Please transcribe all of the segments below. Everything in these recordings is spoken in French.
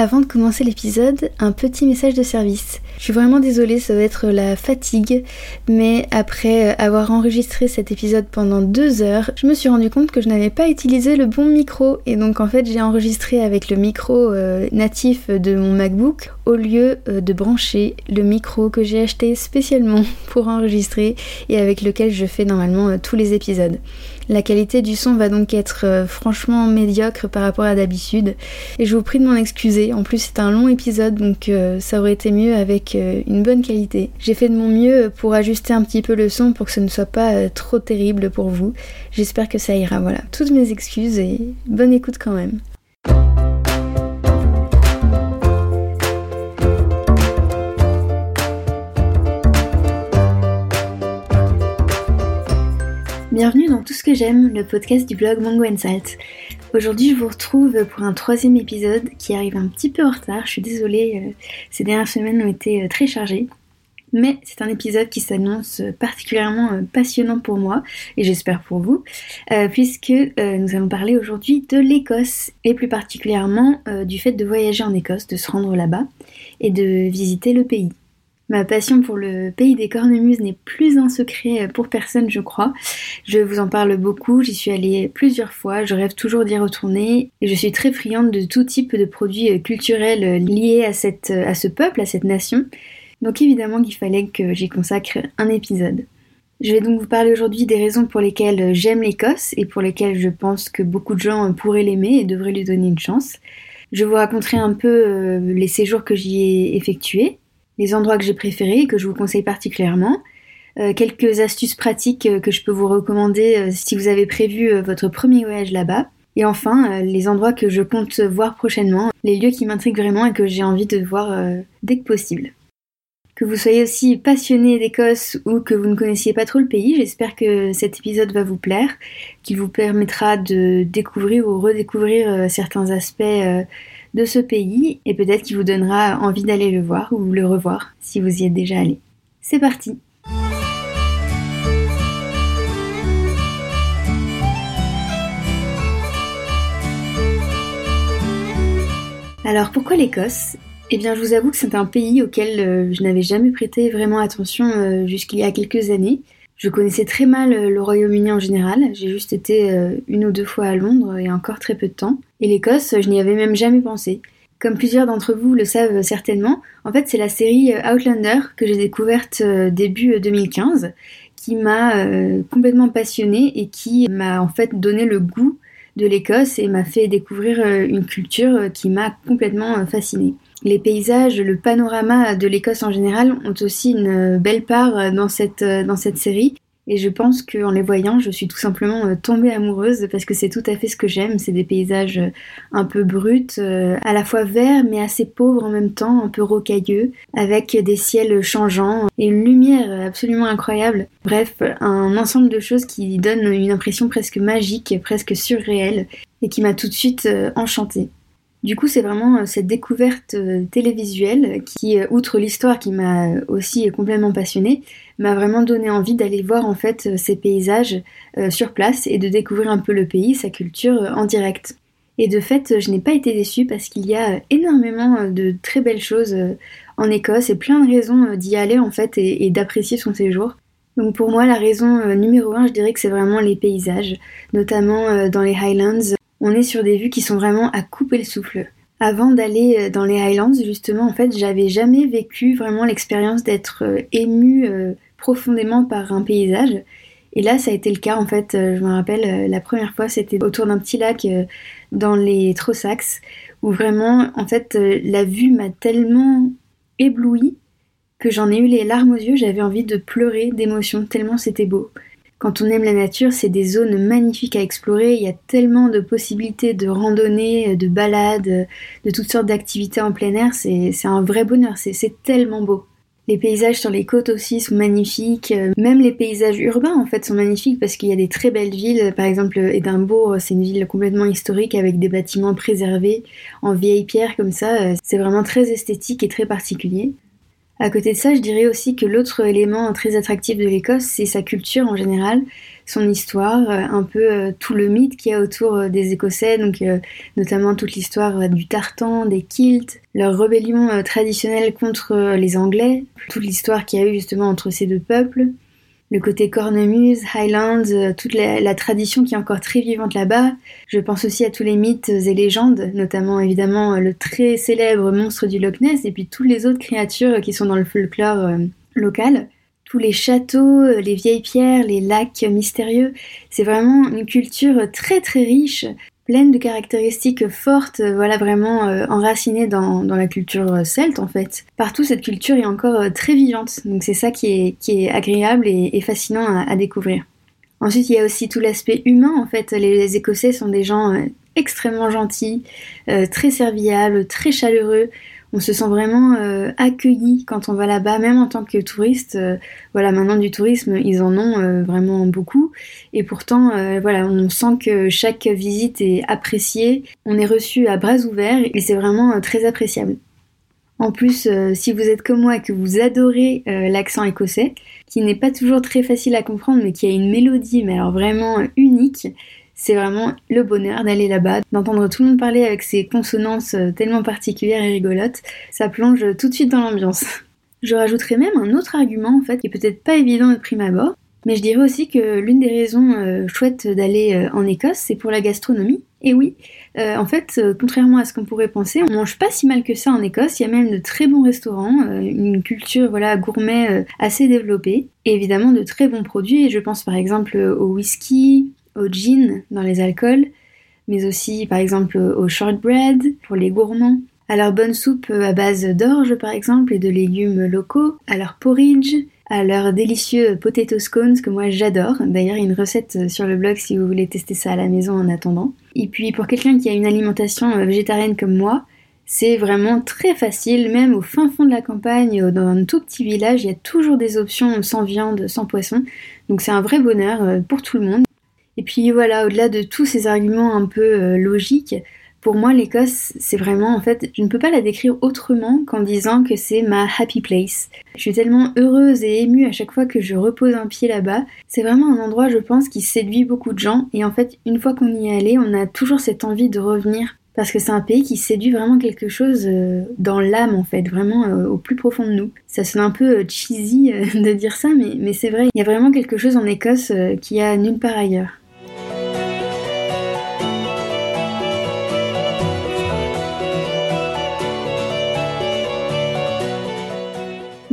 Avant de commencer l'épisode, un petit message de service. Je suis vraiment désolée, ça va être la fatigue, mais après avoir enregistré cet épisode pendant deux heures, je me suis rendu compte que je n'avais pas utilisé le bon micro et donc en fait j'ai enregistré avec le micro euh, natif de mon MacBook au lieu euh, de brancher le micro que j'ai acheté spécialement pour enregistrer et avec lequel je fais normalement euh, tous les épisodes. La qualité du son va donc être euh, franchement médiocre par rapport à d'habitude et je vous prie de m'en excuser. En plus c'est un long épisode donc euh, ça aurait été mieux avec euh, une bonne qualité. J'ai fait de mon mieux pour ajuster un petit peu le son pour que ce ne soit pas trop terrible pour vous. J'espère que ça ira. Voilà, toutes mes excuses et bonne écoute quand même. Bienvenue dans Tout ce que j'aime, le podcast du blog Mango Salt. Aujourd'hui, je vous retrouve pour un troisième épisode qui arrive un petit peu en retard. Je suis désolée, euh, ces dernières semaines ont été euh, très chargées. Mais c'est un épisode qui s'annonce particulièrement euh, passionnant pour moi et j'espère pour vous, puisque nous allons parler aujourd'hui de l'Écosse et plus particulièrement du fait de voyager en Écosse, de se rendre là-bas et de visiter le pays. Ma passion pour le pays des cornemuses n'est plus un secret pour personne, je crois. Je vous en parle beaucoup, j'y suis allée plusieurs fois, je rêve toujours d'y retourner et je suis très friande de tout type de produits culturels liés à, cette, à ce peuple, à cette nation. Donc évidemment qu'il fallait que j'y consacre un épisode. Je vais donc vous parler aujourd'hui des raisons pour lesquelles j'aime l'Écosse et pour lesquelles je pense que beaucoup de gens pourraient l'aimer et devraient lui donner une chance. Je vous raconterai un peu euh, les séjours que j'y ai effectués, les endroits que j'ai préférés et que je vous conseille particulièrement, euh, quelques astuces pratiques euh, que je peux vous recommander euh, si vous avez prévu votre premier voyage là-bas, et enfin les endroits que je compte voir prochainement, les lieux qui m'intriguent vraiment et que j'ai envie de voir dès que possible. Que vous soyez aussi passionné d'Écosse ou que vous ne connaissiez pas trop le pays, j'espère que cet épisode va vous plaire, qu'il vous permettra de découvrir ou redécouvrir certains aspects de ce pays et peut-être qu'il vous donnera envie d'aller le voir ou le revoir si vous y êtes déjà allé. C'est parti Alors pourquoi l'Écosse? Eh bien je vous avoue que c'est un pays auquel euh, je n'avais jamais prêté vraiment attention euh, jusqu'il y a quelques années. Je connaissais très mal euh, le Royaume-Uni en général, j'ai juste été une ou deux fois à Londres et encore très peu de temps. Et l'Écosse, je n'y avais même jamais pensé. Comme plusieurs d'entre vous le savent certainement, en fait c'est la série euh, Outlander que j'ai découverte début 2015 qui m'a complètement passionnée et qui m'a en fait donné le goût de l'Écosse et m'a fait découvrir une culture qui m'a complètement fascinée. Les paysages, le panorama de l'Écosse en général ont aussi une belle part dans cette, dans cette série. Et je pense qu'en les voyant, je suis tout simplement euh, tombée amoureuse parce que c'est tout à fait ce que j'aime. C'est des paysages euh, un peu bruts, euh, à la fois verts mais assez pauvres en même temps, un peu rocailleux, avec des ciels changeants et une lumière absolument incroyable. Bref, un ensemble de choses qui donnent une impression presque magique, presque surréelle et qui m'a tout de suite enchantée. Du coup, c'est vraiment euh, cette découverte euh, télévisuelle qui, euh, outre l'histoire qui m'a aussi complètement passionnée, m'a vraiment donné envie d'aller voir en fait ces paysages sur place et de découvrir un peu le pays, sa culture en direct. Et de fait, je n'ai pas été déçue parce qu'il y a énormément de très belles choses en Écosse et plein de raisons d'y aller en fait et, d'apprécier son séjour. Donc pour moi, la raison numéro un, je dirais que c'est vraiment les paysages, notamment dans les Highlands on est sur des vues qui sont vraiment à couper le souffle. Avant d'aller euh, dans les Highlands, justement, en fait, j'avais jamais vécu vraiment l'expérience d'être euh, émue euh, profondément par un paysage. Et là, ça a été le cas, en fait, je me rappelle, la première fois, c'était autour d'un petit lac dans les Trossachs, où vraiment, en fait, la vue m'a tellement éblouie que j'en ai eu les larmes aux yeux, j'avais envie de pleurer d'émotion, tellement c'était beau. Quand on aime la nature, c'est des zones magnifiques à explorer. Il y a tellement de possibilités de randonnée, de balades, de toutes sortes d'activités en plein air. C'est un vrai bonheur. C'est tellement beau. Les paysages sur les côtes aussi sont magnifiques. Même les paysages urbains en fait sont magnifiques parce qu'il y a des très belles villes. Par exemple, Édimbourg, c'est une ville complètement historique avec des bâtiments préservés en vieille pierre comme ça. C'est vraiment très esthétique et très particulier. À côté de ça, je dirais aussi que l'autre élément très attractif de l'Écosse, c'est sa culture en général, son histoire, un peu tout le mythe qu'il y a autour des Écossais, donc notamment toute l'histoire du tartan, des kilts, leur rébellion traditionnelle contre les Anglais, toute l'histoire qu'il y a eu justement entre ces deux peuples, le côté cornemuse, Highlands, euh, toute la, tradition qui est encore très vivante là-bas. Je pense aussi à tous les mythes et légendes, notamment évidemment le très célèbre monstre du Loch Ness et puis toutes les autres créatures qui sont dans le folklore euh, local. Tous les châteaux, euh, les vieilles pierres, les lacs mystérieux. C'est vraiment une culture très très riche pleine de caractéristiques fortes, euh, voilà vraiment euh, enracinées dans, la culture euh, celte en fait. Partout cette culture est encore très vivante, donc c'est ça qui est, qui est agréable et, fascinant à, découvrir. Ensuite il y a aussi tout l'aspect humain en fait, les, Écossais sont des gens extrêmement gentils, très serviables, très chaleureux on se sent vraiment euh, accueilli quand on va là-bas, même en tant que touriste. Euh, voilà, maintenant du tourisme, ils en ont euh, vraiment beaucoup. Et pourtant, voilà, on sent que chaque visite est appréciée. On est reçu à bras ouverts et c'est vraiment très appréciable. En plus, si vous êtes comme moi et que vous adorez l'accent écossais, qui n'est pas toujours très facile à comprendre, mais qui a une mélodie, mais alors vraiment unique, c'est vraiment le bonheur d'aller là-bas, d'entendre tout le monde parler avec ses consonances euh, tellement particulières et rigolotes. Ça plonge tout de suite dans l'ambiance. Je rajouterais même un autre argument en fait qui est peut-être pas évident de prime abord, mais je dirais aussi que l'une des raisons euh, chouettes d'aller euh, en Écosse, c'est pour la gastronomie. Et oui, en fait, contrairement à ce qu'on pourrait penser, on mange pas si mal que ça en Écosse. Il y a même de très bons restaurants, une culture voilà gourmet assez développée, et évidemment de très bons produits. Et je pense par exemple au whisky, au gin dans les alcools, mais aussi par exemple au shortbread pour les gourmands, à leur bonne soupe à base d'orge par exemple et de légumes locaux, à leur porridge, à leurs délicieux potato scones que moi j'adore. D'ailleurs, il y a une recette sur le blog si vous voulez tester ça à la maison en attendant. Et puis pour quelqu'un qui a une alimentation végétarienne comme moi, c'est vraiment très facile, même au fin fond de la campagne, dans un tout petit village, il y a toujours des options sans viande, sans poisson. Donc c'est un vrai bonheur euh, pour tout le monde. Et puis voilà, au-delà de tous ces arguments un peu euh, logiques, pour moi, l'Écosse, c'est vraiment, en fait, je ne peux pas la décrire autrement qu'en disant que c'est ma happy place. Je suis tellement heureuse et émue à chaque fois que je repose un pied là-bas. C'est vraiment un endroit, je pense, qui séduit beaucoup de gens. Et en fait, une fois qu'on y est allé, on a toujours cette envie de revenir. Parce que c'est un pays qui séduit vraiment quelque chose euh, dans l'âme, en fait, vraiment euh, au plus profond de nous. Ça sonne un peu cheesy de dire ça, mais, mais c'est vrai. Il y a vraiment quelque chose en Écosse qui a nulle part ailleurs.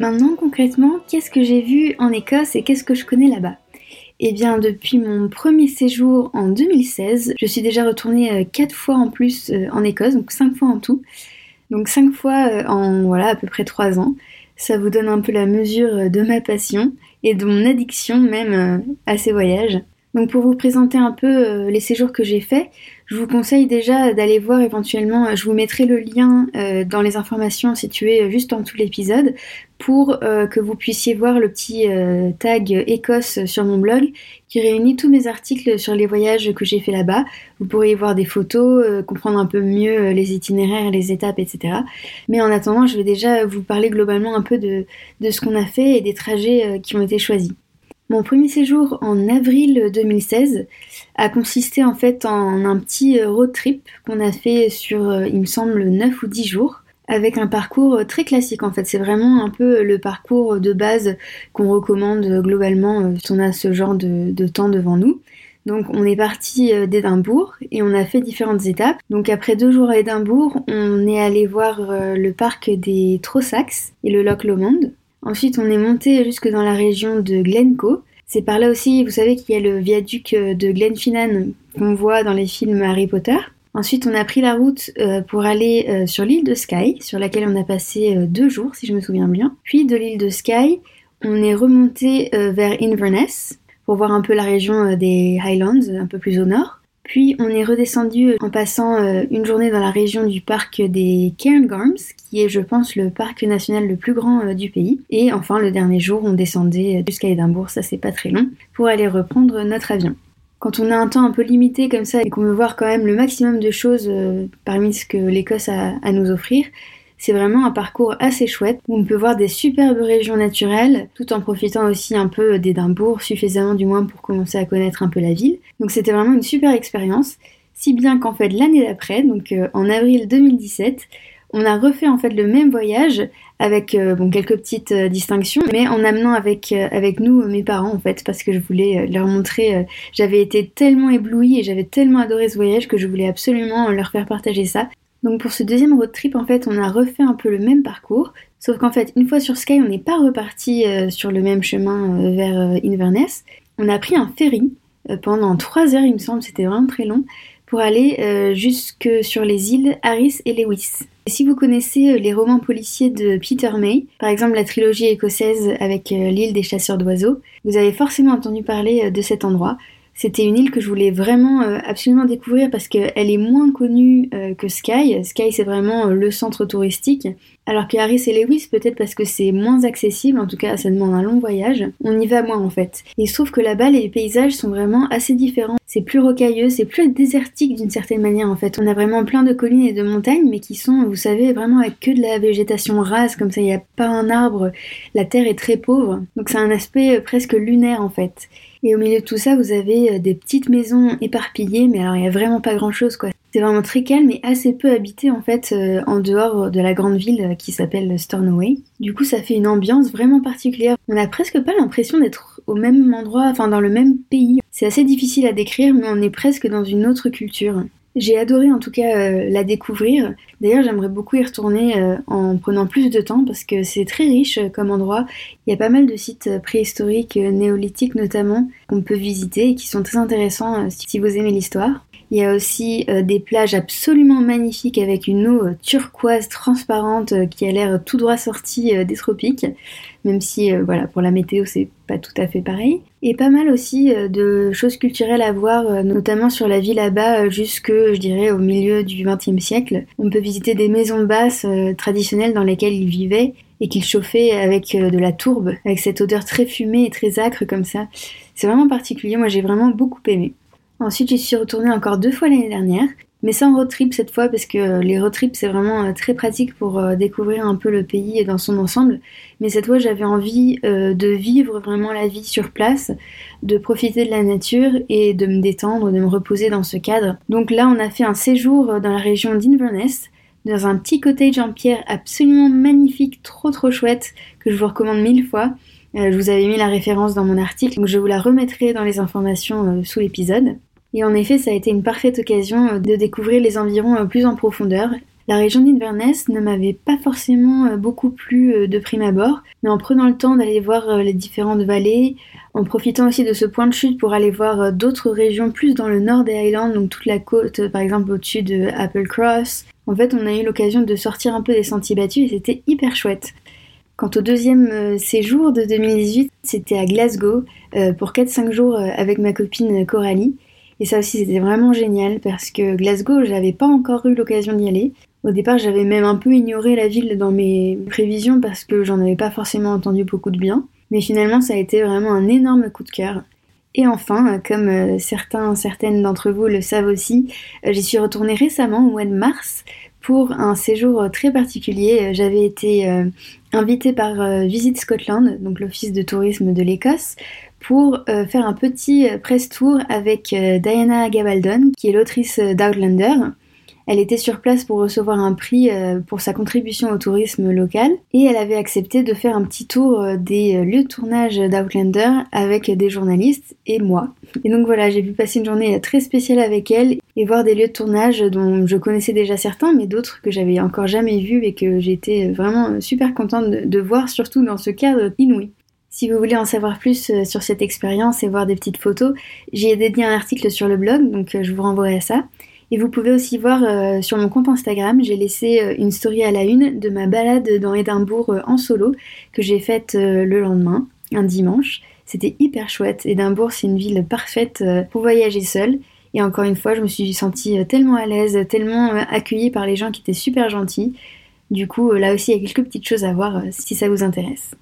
Maintenant, concrètement, qu'est-ce que j'ai vu en Écosse et qu'est-ce que je connais là-bas? Eh bien, depuis mon premier séjour en 2016, je suis déjà retournée 4 euh, fois en plus euh, en Écosse, donc 5 fois en tout. Donc 5 fois euh, en voilà à peu près 3 ans. Ça vous donne un peu la mesure de ma passion et de mon addiction même à ces voyages. Donc pour vous présenter un peu les séjours que j'ai faits, je vous conseille déjà d'aller voir éventuellement, je vous mettrai le lien dans les informations situées juste en de l'épisode, pour euh, que vous puissiez voir le petit euh, tag Écosse sur mon blog qui réunit tous mes articles sur les voyages que j'ai fait là-bas. Vous pourrez y voir des photos, euh, comprendre un peu mieux les itinéraires, les étapes, etc. Mais en attendant, je vais déjà vous parler globalement un peu de, de ce qu'on a fait et des trajets qui ont été choisis. Mon premier séjour en avril 2016 a consisté en fait en un petit road trip qu'on a fait sur, il me semble, 9 ou 10 jours avec un parcours très classique en fait. C'est vraiment un peu le parcours de base qu'on recommande globalement euh, si on a ce genre de, temps devant nous. Donc on est parti euh, d'Édimbourg et on a fait différentes étapes. Donc après deux jours à Édimbourg, on est allé voir euh, le parc des Trossachs et le Loch Lomond. Ensuite on est monté jusque dans la région de Glencoe. C'est par là aussi, vous savez qu'il y a le viaduc de Glenfinnan qu'on voit dans les films Harry Potter. Ensuite, on a pris la route euh, pour aller euh, sur l'île de Skye, sur laquelle on a passé euh, deux jours, si je me souviens bien. Puis de l'île de Skye, on est remonté vers Inverness pour voir un peu la région des Highlands, un peu plus au nord. Puis on est redescendu en passant une journée dans la région du parc des Cairngorms, qui est, je pense, le parc national le plus grand du pays. Et enfin, le dernier jour, on descendait jusqu'à Édimbourg, ça c'est pas très long, pour aller reprendre notre avion quand on a un temps un peu limité comme ça et qu'on veut voir quand même le maximum de choses euh, parmi ce que l'Écosse a à nous offrir, C'est vraiment un parcours assez chouette où on peut voir des superbes régions naturelles tout en profitant aussi un peu d'Édimbourg, suffisamment du moins pour commencer à connaître un peu la ville. Donc c'était vraiment une super expérience, si bien qu'en fait l'année d'après, donc euh, en avril 2017, on a refait en fait le même voyage avec euh, quelques petites euh, distinctions, mais en amenant avec, avec nous mes parents en fait, parce que je voulais leur montrer, j'avais été tellement éblouie et j'avais tellement adoré ce voyage que je voulais absolument leur faire partager ça. Donc pour ce deuxième road trip, en fait, on a refait un peu le même parcours, sauf qu'en fait, une fois sur Sky, on n'est pas reparti sur le même chemin vers Inverness. On a pris un ferry pendant trois heures, il me semble, c'était vraiment très long, pour aller jusque sur les îles Harris et Lewis. Si vous connaissez euh, les romans policiers de Peter May, par exemple la trilogie écossaise avec euh, l'île des chasseurs d'oiseaux, vous avez forcément entendu parler euh, de cet endroit. C'était une île que je voulais vraiment absolument découvrir parce qu'elle est moins connue que Sky. Sky c'est vraiment le centre touristique. Alors que Harris et Lewis, peut-être parce que c'est moins accessible, en tout cas ça demande un long voyage, on y va moins en fait. Et il se trouve que là-bas les paysages sont vraiment assez différents c'est plus rocailleux, c'est plus désertique d'une certaine manière en fait. On a vraiment plein de collines et de montagnes, mais qui sont, vous savez, vraiment avec que de la végétation rase, comme ça, il n'y a pas un arbre, la terre est très pauvre. Donc c'est un aspect euh, presque lunaire en fait. Et au milieu de tout ça, vous avez euh, des petites maisons éparpillées, mais alors il n'y a vraiment pas grand chose quoi. C'est vraiment très calme et assez peu habité en fait euh, en dehors de la grande ville qui s'appelle Stornoway. Du coup, ça fait une ambiance vraiment particulière. On n'a presque pas l'impression d'être au même endroit, enfin dans le même pays. C'est assez difficile à décrire, mais on est presque dans une autre culture. J'ai adoré en tout cas euh, la découvrir. D'ailleurs, j'aimerais beaucoup y retourner euh, en prenant plus de temps parce que c'est très riche euh, comme endroit. Il y a pas mal de sites préhistoriques, néolithiques notamment, qu'on peut visiter et qui sont très intéressants si vous aimez l'histoire. Il y a aussi des plages absolument magnifiques avec une eau turquoise transparente qui a l'air tout droit sortie des tropiques même si euh, voilà pour la météo c'est pas tout à fait pareil. Et pas mal aussi euh, de choses culturelles à voir, euh, notamment sur la ville là-bas jusque je dirais au milieu du XXe siècle. On peut visiter des maisons basses traditionnelles dans lesquelles ils vivaient et qu'ils chauffaient avec de la tourbe, avec cette odeur très fumée et très acre comme ça. C'est vraiment particulier, moi j'ai vraiment beaucoup aimé. Ensuite, j'y suis retournée encore deux fois l'année dernière mais sans road trip cette fois parce que euh, les road trips c'est vraiment euh, très pratique pour euh, découvrir un peu le pays dans son ensemble. Mais cette fois j'avais envie de vivre vraiment la vie sur place, de profiter de la nature et de me détendre, de me reposer dans ce cadre. Donc là on a fait un séjour dans la région d'Inverness dans un petit cottage en pierre absolument magnifique, trop trop chouette, que je vous recommande mille fois. je vous avais mis la référence dans mon article, donc je vous la remettrai dans les informations sous l'épisode. Et en effet, ça a été une parfaite occasion euh, de découvrir les environs euh, plus en profondeur. La région d'Inverness ne m'avait pas forcément euh, beaucoup plu de prime abord, mais en prenant le temps d'aller voir les différentes vallées, en profitant aussi de ce point de chute pour aller voir d'autres régions plus dans le nord des Highlands, donc toute la côte par exemple au-dessus de Applecross, en fait on a eu l'occasion de sortir un peu des sentiers battus et c'était hyper chouette. Quant au deuxième séjour de 2018, c'était à Glasgow pour 4-5 jours avec ma copine Coralie. Et ça aussi, c'était vraiment génial parce que Glasgow, j'avais pas encore eu l'occasion d'y aller. Au départ, j'avais même un peu ignoré la ville dans mes prévisions parce que j'en avais pas forcément entendu beaucoup de bien. Mais finalement, ça a été vraiment un énorme coup de cœur. Et enfin, comme euh, certains, certaines d'entre vous le savent aussi, euh, j'y suis retournée récemment au mois de mars pour un séjour très particulier. J'avais été euh, invitée par Visit Scotland, donc l'office de tourisme de l'Écosse, pour euh, faire un petit euh, press tour avec euh, Diana Gabaldon, qui est l'autrice d'Outlander. Elle était sur place pour recevoir un prix pour sa contribution au tourisme local et elle avait accepté de faire un petit tour des lieux de tournage d'Outlander avec des journalistes et moi. Et donc voilà, j'ai pu passer une journée très spéciale avec elle et voir des lieux de tournage dont je connaissais déjà certains mais d'autres que j'avais encore jamais vus et que j'étais vraiment super contente de voir surtout dans ce cadre inouï. Si vous voulez en savoir plus euh, sur cette expérience et voir des petites photos, j'y ai dédié un article sur le blog, donc euh, je vous renvoie à ça. Et vous pouvez aussi voir euh, sur mon compte Instagram, j'ai laissé une story à la une de ma balade dans Édimbourg en solo que j'ai faite le lendemain, un dimanche. C'était hyper chouette. Édimbourg, c'est une ville parfaite pour voyager seul. Et encore une fois, je me suis sentie tellement à l'aise, tellement accueillie par les gens qui étaient super gentils. Du coup, là aussi, il y a quelques petites choses à voir si ça vous intéresse.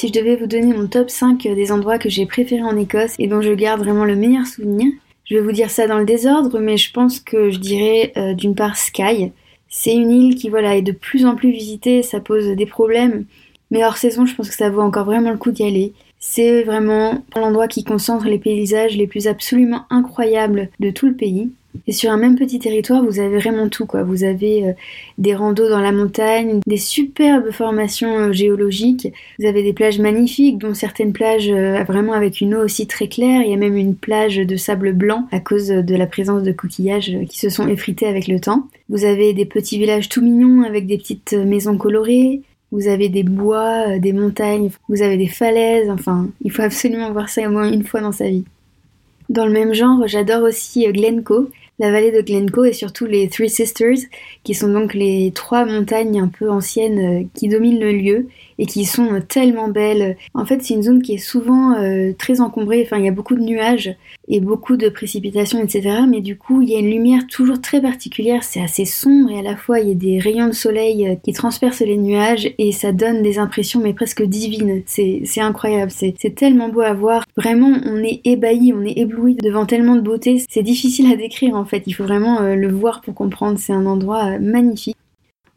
Si je devais vous donner mon top 5 des endroits que j'ai préférés en Écosse et dont je garde vraiment le meilleur souvenir, je vais vous dire ça dans le désordre, mais je pense que je dirais euh, d'une part Skye. C'est une île qui voilà est de plus en plus visitée, ça pose des problèmes, mais hors saison, je pense que ça vaut encore vraiment le coup d'y aller. C'est vraiment l'endroit qui concentre les paysages les plus absolument incroyables de tout le pays. Et sur un même petit territoire, vous avez vraiment tout, quoi. Vous avez euh, des randos dans la montagne, des superbes formations euh, géologiques, vous avez des plages magnifiques, dont certaines plages euh, vraiment avec une eau aussi très claire. Il y a même une plage de sable blanc à cause de la présence de coquillages qui se sont effrités avec le temps. Vous avez des petits villages tout mignons avec des petites maisons colorées. Vous avez des bois, des montagnes, vous avez des falaises, enfin, il faut absolument voir ça au moins une fois dans sa vie. Dans le même genre, j'adore aussi Glencoe, la vallée de Glencoe et surtout les Three Sisters, qui sont donc les trois montagnes un peu anciennes euh, qui dominent le lieu et qui sont euh, tellement belles. En fait, c'est une zone qui est souvent euh, très encombrée, enfin il y a beaucoup de nuages et beaucoup de précipitations, etc. Mais du coup, il y a une lumière toujours très particulière, c'est assez sombre et à la fois il y a des rayons de soleil qui transpercent les nuages et ça donne des impressions mais presque divines. C'est incroyable, c'est tellement beau à voir. Vraiment, on est ébahi, on est ébloui devant tellement de beauté. C'est difficile à décrire en fait, il faut vraiment le voir pour comprendre. C'est un endroit magnifique.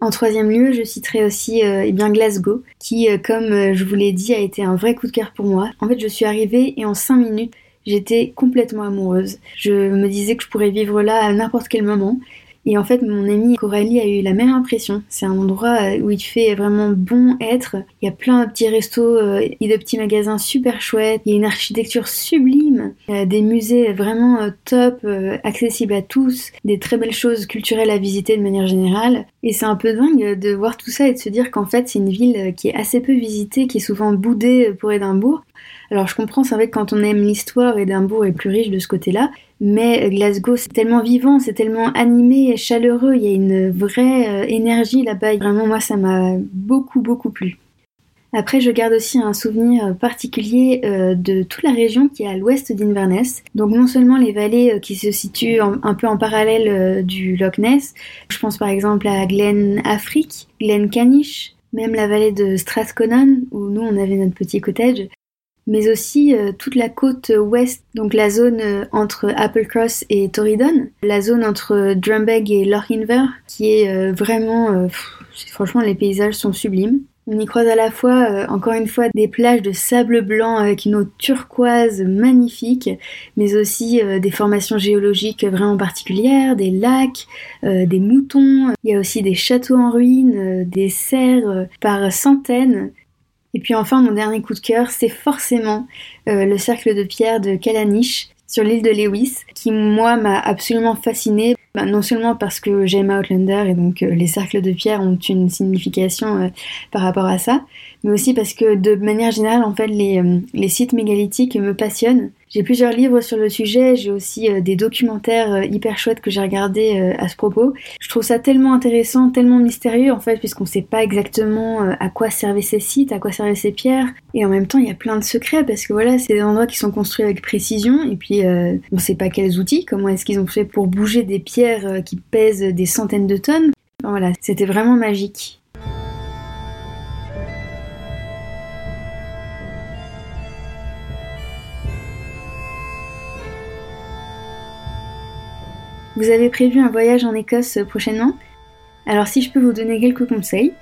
En troisième lieu, je citerai aussi euh, eh Glasgow, qui, euh, comme euh, je vous l'ai dit, a été un vrai coup de cœur pour moi. En fait, je suis arrivée et en cinq minutes, j'étais complètement amoureuse. Je me disais que je pourrais vivre là à n'importe quel moment. Et en fait, mon amie Coralie a eu la même impression. C'est un endroit euh, où il fait vraiment bon être. Il y a plein de petits restos euh, et de petits magasins super chouettes. Il y a une architecture sublime. A des musées vraiment euh, top, accessibles à tous. Des très belles choses culturelles à visiter de manière générale. Et c'est un peu dingue de voir tout ça et de se dire qu'en fait, c'est une ville qui est assez peu visitée, qui est souvent boudée pour Édimbourg. Alors je comprends, c'est vrai que quand on aime l'histoire, Édimbourg est plus riche de ce côté-là, mais Glasgow c'est tellement vivant, c'est tellement animé et chaleureux, il y a une vraie euh, énergie là-bas. Vraiment moi ça m'a beaucoup beaucoup plu. Après, je garde aussi un souvenir particulier euh, de toute la région qui est à l'ouest d'Inverness. Donc non seulement les vallées euh, qui se situent un peu en parallèle du Loch Ness, je pense par exemple à Glen Affric, Glen Caniche, même la vallée de Strathconnell où nous on avait notre petit cottage, mais aussi euh, toute la côte ouest, donc la zone euh, entre Applecross et Torridon, la zone entre Drumbeg et Lochinver, qui est euh, vraiment, franchement, les paysages sont sublimes. On y croise à la fois, encore une fois, des plages de sable blanc avec une eau turquoise magnifique, mais aussi des formations géologiques vraiment particulières, des lacs, des moutons. Il y a aussi des châteaux en ruine, des serres par centaines. Et puis enfin, mon dernier coup de cœur, c'est forcément euh, le cercle de pierre de Calaniche sur l'île de Lewis, qui moi m'a absolument fasciné. Bah, non seulement parce que j'aime Outlander et donc euh, les cercles de pierre ont une signification euh, par rapport à ça, mais aussi parce que de manière générale, en fait, les sites mégalithiques me passionnent. J'ai plusieurs livres sur le sujet, j'ai aussi euh, des documentaires euh, hyper chouettes que j'ai regardés euh, à ce propos. Je trouve ça tellement intéressant, tellement mystérieux en fait, puisqu'on sait pas exactement à quoi servaient ces sites, à quoi servaient ces pierres. Et en même temps, il y a plein de secrets parce que voilà, c'est des endroits qui sont construits avec précision et puis on sait pas quels outils, comment est-ce qu'ils ont fait pour bouger des pierres qui pèsent des centaines de tonnes. voilà, c'était vraiment magique. Vous avez prévu un voyage en Écosse prochainement? Alors si je peux vous donner quelques conseils,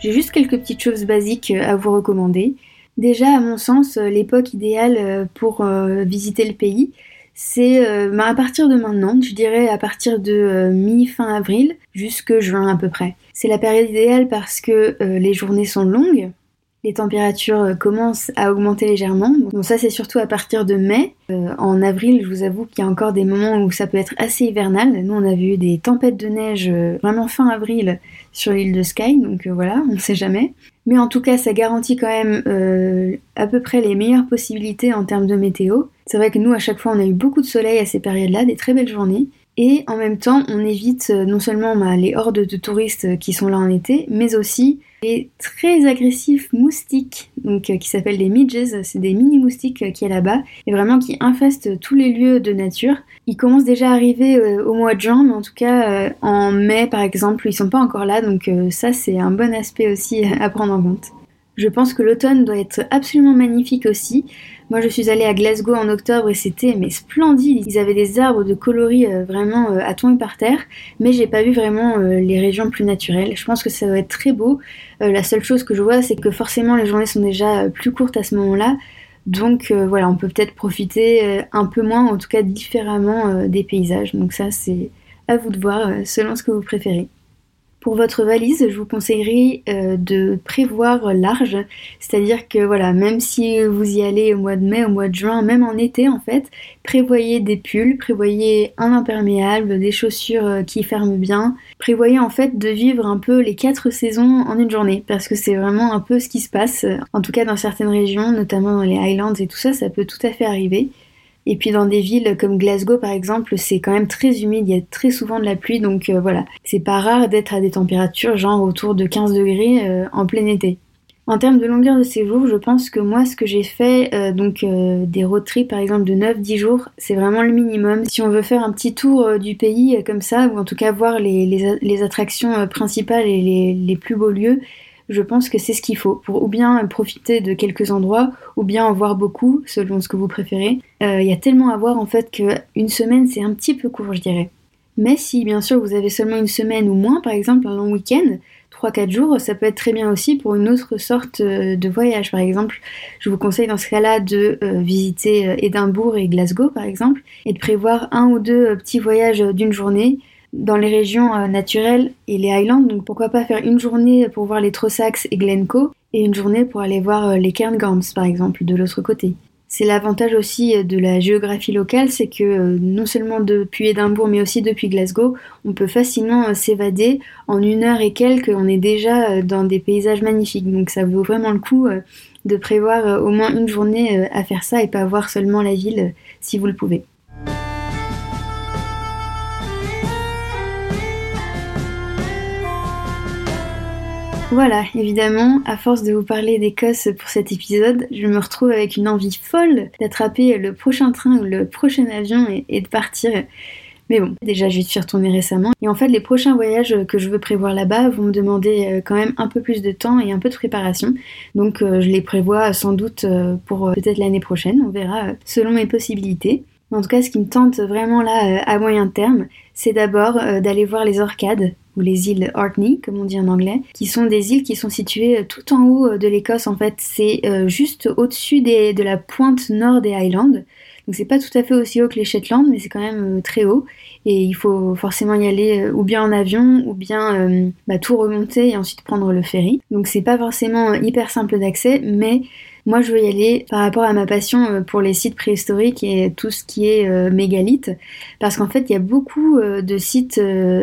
j'ai juste quelques petites choses basiques à vous recommander. Déjà, à mon sens, l'époque idéale pour euh, visiter le pays, c'est euh, bah, à partir de maintenant, je dirais à partir de euh, mi-fin avril jusque juin à peu près. C'est la période idéale parce que les journées sont longues, les températures euh, commencent à augmenter légèrement. Donc ça c'est surtout à partir de mai. Euh, en avril, je vous avoue qu'il y a encore des moments où ça peut être assez hivernal. Nous on a vu des tempêtes de neige euh, vraiment fin avril sur l'île de Skye, donc voilà, on ne sait jamais. Mais en tout cas, ça garantit quand même à peu près les meilleures possibilités en termes de météo. C'est vrai que nous, à chaque fois, on a eu beaucoup de soleil à ces périodes-là, des très belles journées. Et en même temps, on évite euh, non seulement bah, les hordes de touristes euh, qui sont là en été, mais aussi les très agressifs moustiques, euh, qui s'appellent des midges, c'est des mini moustiques qui est là-bas, et vraiment qui infestent tous les lieux de nature. Ils commencent déjà à arriver au mois de juin, mais en tout cas en mai par exemple, ils sont pas encore là, donc ça c'est un bon aspect aussi à prendre en compte. Je pense que l'automne doit être absolument magnifique aussi. Moi, je suis allée à Glasgow en octobre et c'était mais splendide. Ils avaient des arbres de coloris euh, vraiment euh, à tomber par terre, mais j'ai pas vu vraiment euh, les régions plus naturelles. Je pense que ça doit être très beau. la seule chose que je vois, c'est que forcément les journées sont déjà plus courtes à ce moment-là. Donc voilà, on peut peut-être profiter un peu moins, en tout cas différemment des paysages. Donc ça, c'est à vous de voir selon ce que vous préférez. Pour votre valise, je vous conseillerais euh, de prévoir large, c'est-à-dire que voilà, même si vous y allez au mois de mai, au mois de juin, même en été en fait, prévoyez des pulls, prévoyez un imperméable, des chaussures euh, qui ferment bien, prévoyez en fait de vivre un peu les quatre saisons en une journée, parce que c'est vraiment un peu ce qui se passe, en tout cas dans certaines régions, notamment dans les Highlands et tout ça, ça peut tout à fait arriver. Et puis dans des villes comme Glasgow par exemple, c'est quand même très humide, il y a très souvent de la pluie, donc euh, voilà, c'est pas rare d'être à des températures genre autour de 15 degrés euh, en plein été. En termes de longueur de séjour, je pense que moi ce que j'ai fait, euh, donc des road trips par exemple de 9-10 jours, c'est vraiment le minimum. Si on veut faire un petit tour du pays comme ça, ou en tout cas voir les, attractions principales et les plus beaux lieux, je pense que c'est ce qu'il faut pour ou bien profiter de quelques endroits ou bien en voir beaucoup selon ce que vous préférez. Euh, il y a tellement à voir en fait qu'une semaine c'est un petit peu court je dirais. Mais si bien sûr vous avez seulement une semaine ou moins par exemple un long week-end, 3-4 jours, ça peut être très bien aussi pour une autre sorte euh, de voyage. Par exemple, je vous conseille dans ce cas-là de euh, visiter Édimbourg et Glasgow par exemple et de prévoir un ou deux petits voyages d'une journée dans les régions euh, naturelles et les Highlands. Donc pourquoi pas faire une journée pour voir les Trossachs et Glencoe et une journée pour aller voir euh, les Cairngorms par exemple de l'autre côté. C'est l'avantage aussi euh, de la géographie locale, c'est que non seulement depuis Édimbourg mais aussi depuis Glasgow, on peut facilement s'évader. En une heure et quelques, on est déjà dans des paysages magnifiques. Donc ça vaut vraiment le coup de prévoir au moins une journée à faire ça et pas voir seulement la ville si vous le pouvez. Voilà, évidemment, à force de vous parler d'Écosse pour cet épisode, je me retrouve avec une envie folle d'attraper le prochain train ou le prochain avion et, de partir. Mais bon, déjà j'y suis retournée récemment. Et en fait, les prochains voyages que je veux prévoir là-bas vont me demander euh, quand même un peu plus de temps et un peu de préparation. Donc euh, je les prévois sans doute euh, pour peut-être l'année prochaine, on verra selon mes possibilités. En tout cas, ce qui me tente vraiment là à moyen terme, c'est d'abord d'aller voir les orcades ou les îles Orkney, comme on dit en anglais, qui sont des îles qui sont situées euh, tout en haut euh, de l'Écosse. En fait, c'est euh, juste au-dessus de la pointe nord des Highlands. Donc c'est pas tout à fait aussi haut que les Shetland, mais c'est quand même très haut. Et il faut forcément y aller ou bien en avion, ou bien bah, tout remonter et ensuite prendre le ferry. Donc c'est pas forcément hyper simple d'accès, mais moi, je veux y aller par rapport à ma passion euh, pour les sites préhistoriques et tout ce qui est euh, mégalithe, parce qu'en fait, il y a beaucoup euh, de sites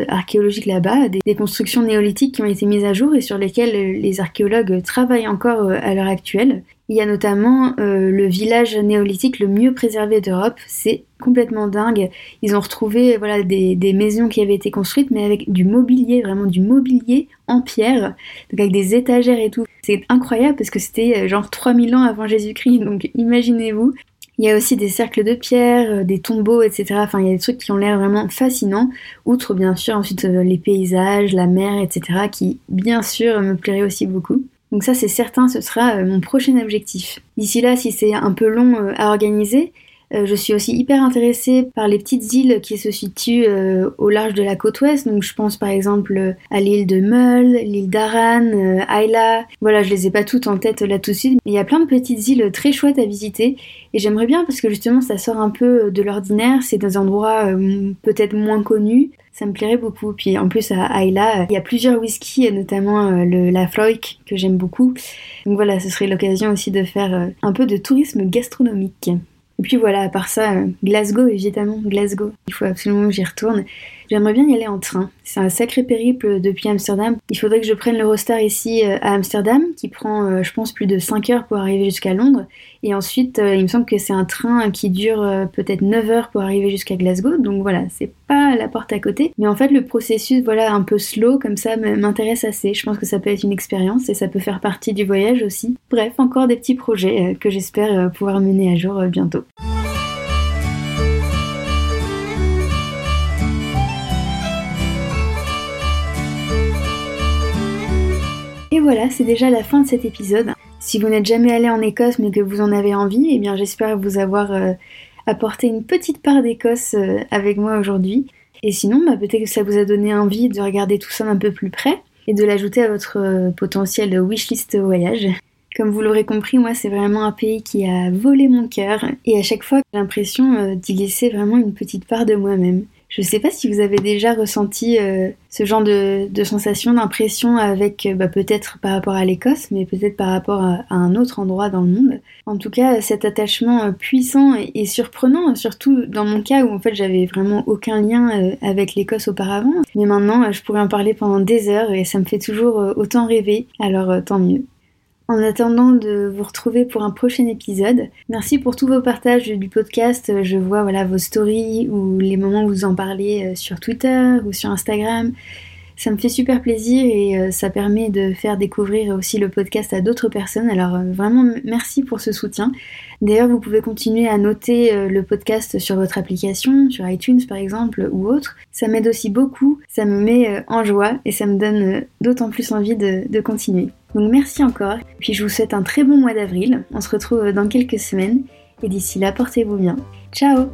archéologiques là-bas, des, constructions néolithiques qui ont été mises à jour et sur lesquelles les archéologues travaillent encore à l'heure actuelle. Il y a notamment le village néolithique le mieux préservé d'Europe, c'est complètement dingue. Ils ont retrouvé voilà des, maisons qui avaient été construites mais avec du mobilier, vraiment du mobilier en pierre, donc avec des étagères et tout. C'est incroyable parce que c'était euh, genre 3000 ans avant Jésus-Christ, donc imaginez-vous. Il y a aussi des cercles de pierre, euh, des tombeaux, etc. Enfin, il y a des trucs qui ont l'air vraiment fascinants. Outre, bien sûr, ensuite euh, les paysages, la mer, etc. qui, bien sûr, me plairaient aussi beaucoup. Donc ça, c'est certain, ce sera mon prochain objectif. D'ici là, si c'est un peu long à organiser, euh, je suis aussi hyper intéressée par les petites îles qui se situent euh, au large de la côte ouest. Donc je pense par exemple à l'île de Mull, l'île d'Aran, euh, Ayla. Voilà, je les ai pas toutes en tête là tout de suite. Mais il y a plein de petites îles très chouettes à visiter. Et j'aimerais bien parce que justement ça sort un peu de l'ordinaire. C'est dans un endroit peut-être moins connu. Ça me plairait beaucoup. Puis en plus à Ayla, il y a plusieurs whiskies, notamment le, la Floik que j'aime beaucoup. Donc voilà, ce serait l'occasion aussi de faire un peu de tourisme gastronomique. Et puis voilà, à part ça, euh, Glasgow, évidemment, Glasgow. Il faut absolument que j'y retourne. J'aimerais bien y aller en train. C'est un sacré périple depuis Amsterdam. Il faudrait que je prenne l'Eurostar ici euh, à Amsterdam, qui prend, euh, je pense, plus de 5 heures pour arriver jusqu'à Londres. Et ensuite, euh, il me semble que c'est un train qui dure peut-être 9 heures pour arriver jusqu'à Glasgow. Donc voilà, c'est pas la porte à côté. Mais en fait, le processus, voilà, un peu slow, comme ça, m'intéresse assez. Je pense que ça peut être une expérience et ça peut faire partie du voyage aussi. Bref, encore des petits projets que j'espère pouvoir mener à jour bientôt. Et voilà, c'est déjà la fin de cet épisode. Si vous n'êtes jamais allé en Écosse mais que vous en avez envie, eh bien j'espère vous avoir euh, apporté une petite part d'Écosse euh, avec moi aujourd'hui. Et sinon, bah, peut-être que ça vous a donné envie de regarder tout ça d'un peu plus près et de l'ajouter à votre euh, potentiel wishlist voyage. Comme vous l'aurez compris, moi c'est vraiment un pays qui a volé mon cœur et à chaque fois j'ai l'impression d'y laisser vraiment une petite part de moi-même. Je ne sais pas si vous avez déjà ressenti euh, ce genre de, sensation, d'impression avec euh, bah, peut-être par rapport à l'Écosse, mais peut-être par rapport à, un autre endroit dans le monde. En tout cas, cet attachement euh, puissant et, surprenant, surtout dans mon cas où en fait j'avais vraiment aucun lien avec l'Écosse auparavant. Mais maintenant, je pourrais en parler pendant des heures et ça me fait toujours autant rêver. Alors tant mieux. En attendant de vous retrouver pour un prochain épisode, merci pour tous vos partages du podcast. Je vois voilà vos stories ou les moments où vous en parlez euh, sur Twitter ou sur Instagram. Ça me fait super plaisir et euh, ça permet de faire découvrir aussi le podcast à d'autres personnes. Alors euh, vraiment merci pour ce soutien. D'ailleurs, vous pouvez continuer à noter le podcast sur votre application, sur iTunes par exemple ou autre. Ça m'aide aussi beaucoup, ça me met en joie et ça me donne d'autant plus envie de continuer. Donc merci encore, puis je vous souhaite un très bon mois d'avril, on se retrouve dans quelques semaines, et d'ici là portez-vous bien. Ciao